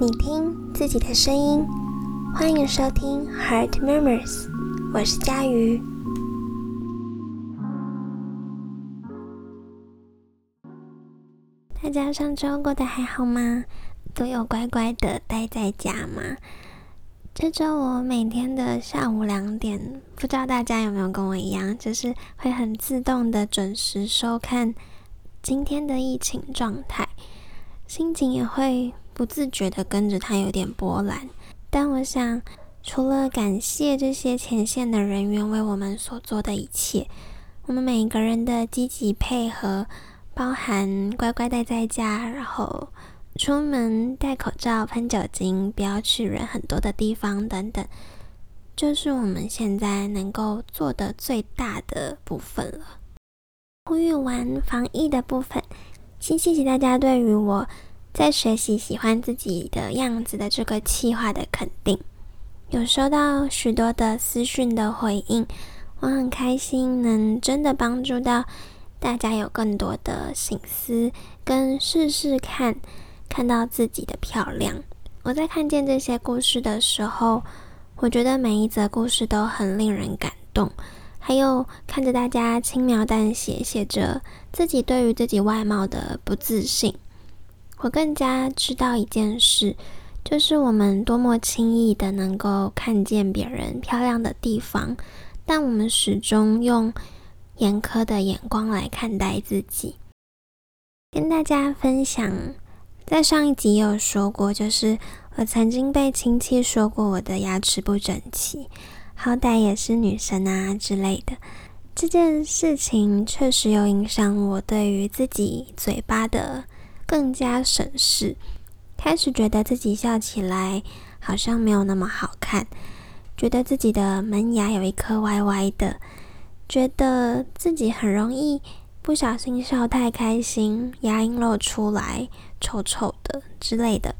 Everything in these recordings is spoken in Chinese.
你听自己的声音，欢迎收听 Heart Murmurs，我是佳瑜。大家上周过得还好吗？都有乖乖的待在家吗？这周我每天的下午两点，不知道大家有没有跟我一样，就是会很自动的准时收看今天的疫情状态，心情也会不自觉的跟着他有点波澜。但我想，除了感谢这些前线的人员为我们所做的一切，我们每个人的积极配合，包含乖乖待在家，然后。出门戴口罩、喷酒精，不要去人很多的地方等等，就是我们现在能够做的最大的部分了。呼吁完防疫的部分，先谢谢大家对于我在学习喜欢自己的样子的这个计划的肯定，有收到许多的私讯的回应，我很开心能真的帮助到大家有更多的心思跟试试看。看到自己的漂亮，我在看见这些故事的时候，我觉得每一则故事都很令人感动。还有看着大家轻描淡写写着自己对于自己外貌的不自信，我更加知道一件事，就是我们多么轻易的能够看见别人漂亮的地方，但我们始终用严苛的眼光来看待自己。跟大家分享。在上一集有说过，就是我曾经被亲戚说过我的牙齿不整齐，好歹也是女生啊之类的。这件事情确实有影响我对于自己嘴巴的更加省事，开始觉得自己笑起来好像没有那么好看，觉得自己的门牙有一颗歪歪的，觉得自己很容易。不小心笑太开心，牙龈露出来，丑丑的之类的。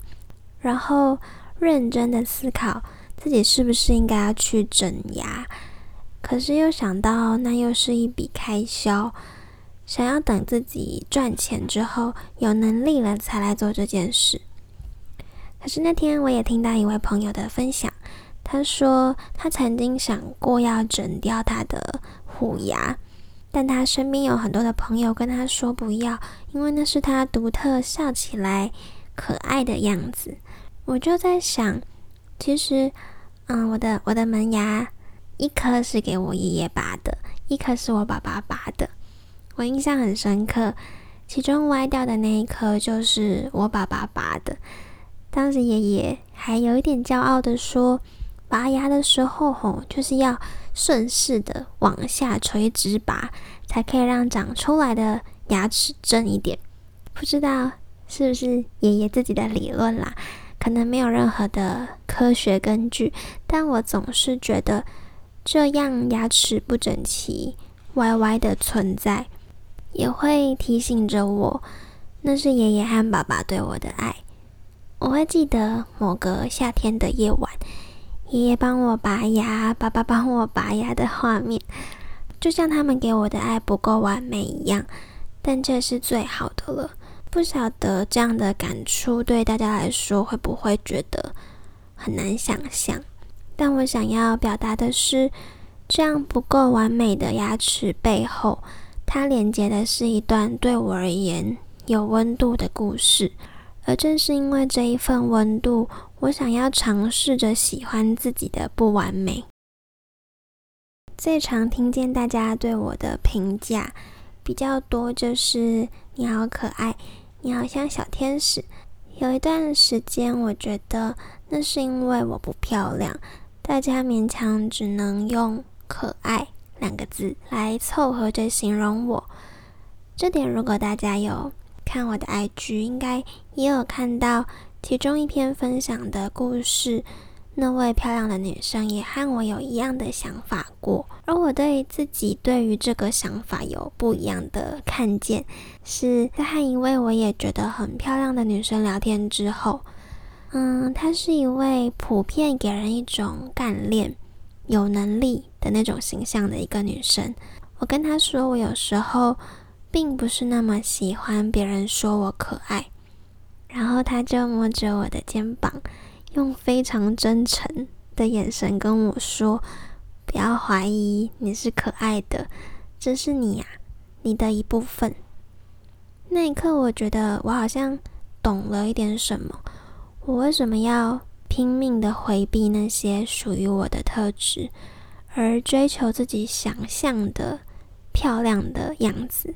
然后认真的思考自己是不是应该要去整牙，可是又想到那又是一笔开销，想要等自己赚钱之后有能力了才来做这件事。可是那天我也听到一位朋友的分享，他说他曾经想过要整掉他的虎牙。但他身边有很多的朋友跟他说不要，因为那是他独特笑起来可爱的样子。我就在想，其实，嗯，我的我的门牙一颗是给我爷爷拔的，一颗是我爸爸拔的。我印象很深刻，其中歪掉的那一颗就是我爸爸拔的。当时爷爷还有一点骄傲的说，拔牙的时候吼，就是要。顺势的往下垂直拔，才可以让长出来的牙齿正一点。不知道是不是爷爷自己的理论啦？可能没有任何的科学根据，但我总是觉得这样牙齿不整齐、歪歪的存在，也会提醒着我，那是爷爷和爸爸对我的爱。我会记得某个夏天的夜晚。爷爷帮我拔牙，爸爸帮我拔牙的画面，就像他们给我的爱不够完美一样，但这是最好的了。不晓得这样的感触对大家来说会不会觉得很难想象？但我想要表达的是，这样不够完美的牙齿背后，它连接的是一段对我而言有温度的故事。而正是因为这一份温度，我想要尝试着喜欢自己的不完美。最常听见大家对我的评价比较多，就是你好可爱，你好像小天使。有一段时间，我觉得那是因为我不漂亮，大家勉强只能用“可爱”两个字来凑合着形容我。这点，如果大家有。看我的 IG，应该也有看到其中一篇分享的故事。那位漂亮的女生也和我有一样的想法过，而我对自己对于这个想法有不一样的看见，是在和一位我也觉得很漂亮的女生聊天之后。嗯，她是一位普遍给人一种干练、有能力的那种形象的一个女生。我跟她说，我有时候。并不是那么喜欢别人说我可爱，然后他就摸着我的肩膀，用非常真诚的眼神跟我说：“不要怀疑，你是可爱的，这是你呀，你的一部分。”那一刻，我觉得我好像懂了一点什么。我为什么要拼命的回避那些属于我的特质，而追求自己想象的漂亮的样子？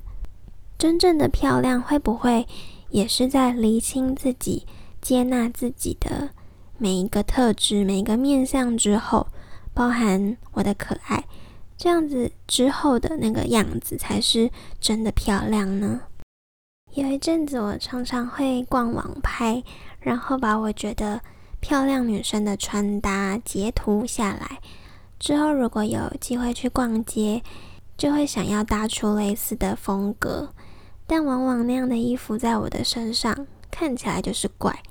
真正的漂亮会不会也是在厘清自己、接纳自己的每一个特质、每一个面相之后，包含我的可爱，这样子之后的那个样子才是真的漂亮呢？有一阵子，我常常会逛网拍，然后把我觉得漂亮女生的穿搭截图下来。之后，如果有机会去逛街，就会想要搭出类似的风格。但往往那样的衣服在我的身上看起来就是怪，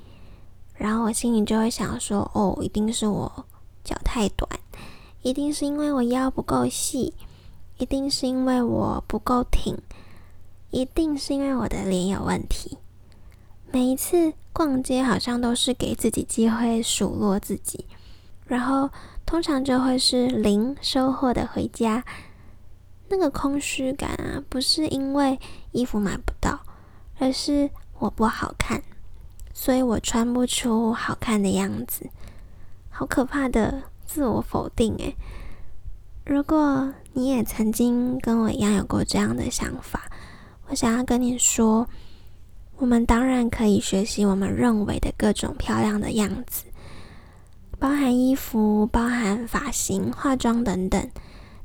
然后我心里就会想说：哦，一定是我脚太短，一定是因为我腰不够细，一定是因为我不够挺。一定是因为我的脸有问题。每一次逛街，好像都是给自己机会数落自己，然后通常就会是零收获的回家。那个空虚感啊，不是因为衣服买不到，而是我不好看，所以我穿不出好看的样子。好可怕的自我否定诶。如果你也曾经跟我一样有过这样的想法，我想要跟你说，我们当然可以学习我们认为的各种漂亮的样子，包含衣服、包含发型、化妆等等。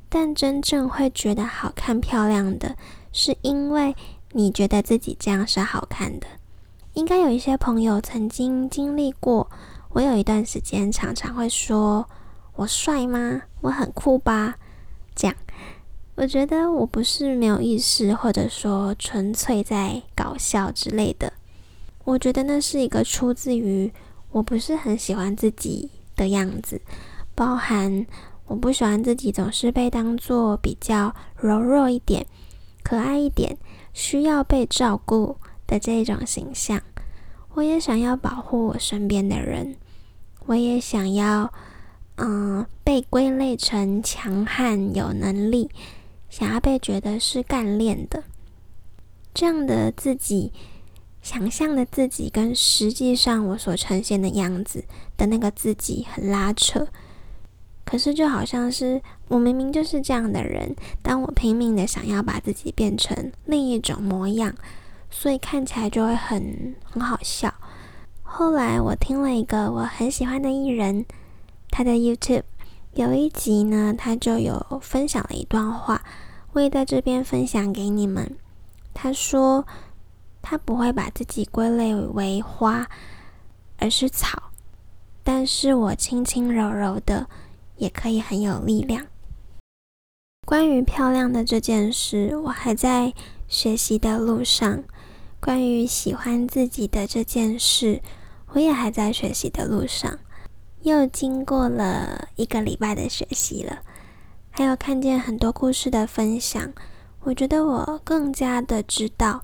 但真正会觉得好看、漂亮的，是因为你觉得自己这样是好看的。应该有一些朋友曾经经历过，我有一段时间常常会说：“我帅吗？我很酷吧？”这样。我觉得我不是没有意识，或者说纯粹在搞笑之类的。我觉得那是一个出自于我不是很喜欢自己的样子，包含我不喜欢自己总是被当做比较柔弱一点、可爱一点、需要被照顾的这种形象。我也想要保护我身边的人，我也想要嗯被归类成强悍、有能力。想要被觉得是干练的，这样的自己，想象的自己跟实际上我所呈现的样子的那个自己很拉扯。可是就好像是我明明就是这样的人，当我拼命的想要把自己变成另一种模样，所以看起来就会很很好笑。后来我听了一个我很喜欢的艺人，他的 YouTube。有一集呢，他就有分享了一段话，我也在这边分享给你们。他说，他不会把自己归类为花，而是草，但是我轻轻柔柔的，也可以很有力量。关于漂亮的这件事，我还在学习的路上；关于喜欢自己的这件事，我也还在学习的路上。又经过了一个礼拜的学习了，还有看见很多故事的分享，我觉得我更加的知道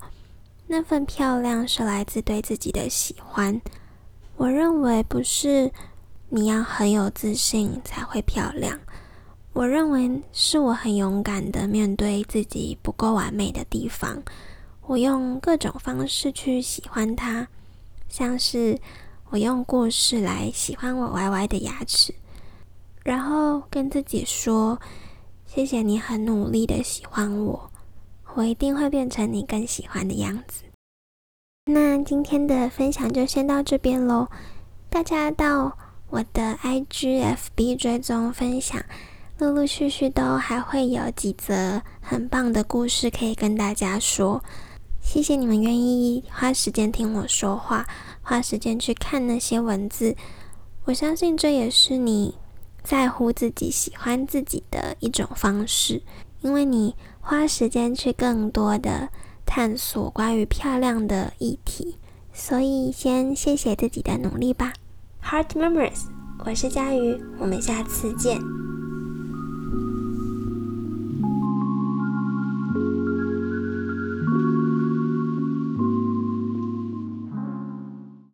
那份漂亮是来自对自己的喜欢。我认为不是你要很有自信才会漂亮，我认为是我很勇敢的面对自己不够完美的地方，我用各种方式去喜欢它，像是。我用故事来喜欢我歪歪的牙齿，然后跟自己说：“谢谢你很努力的喜欢我，我一定会变成你更喜欢的样子。”那今天的分享就先到这边喽。大家到我的 IGFB 追踪分享，陆陆续续都还会有几则很棒的故事可以跟大家说。谢谢你们愿意花时间听我说话。花时间去看那些文字，我相信这也是你在乎自己、喜欢自己的一种方式，因为你花时间去更多的探索关于漂亮的议题，所以先谢谢自己的努力吧。Heart Memories，我是佳瑜，我们下次见。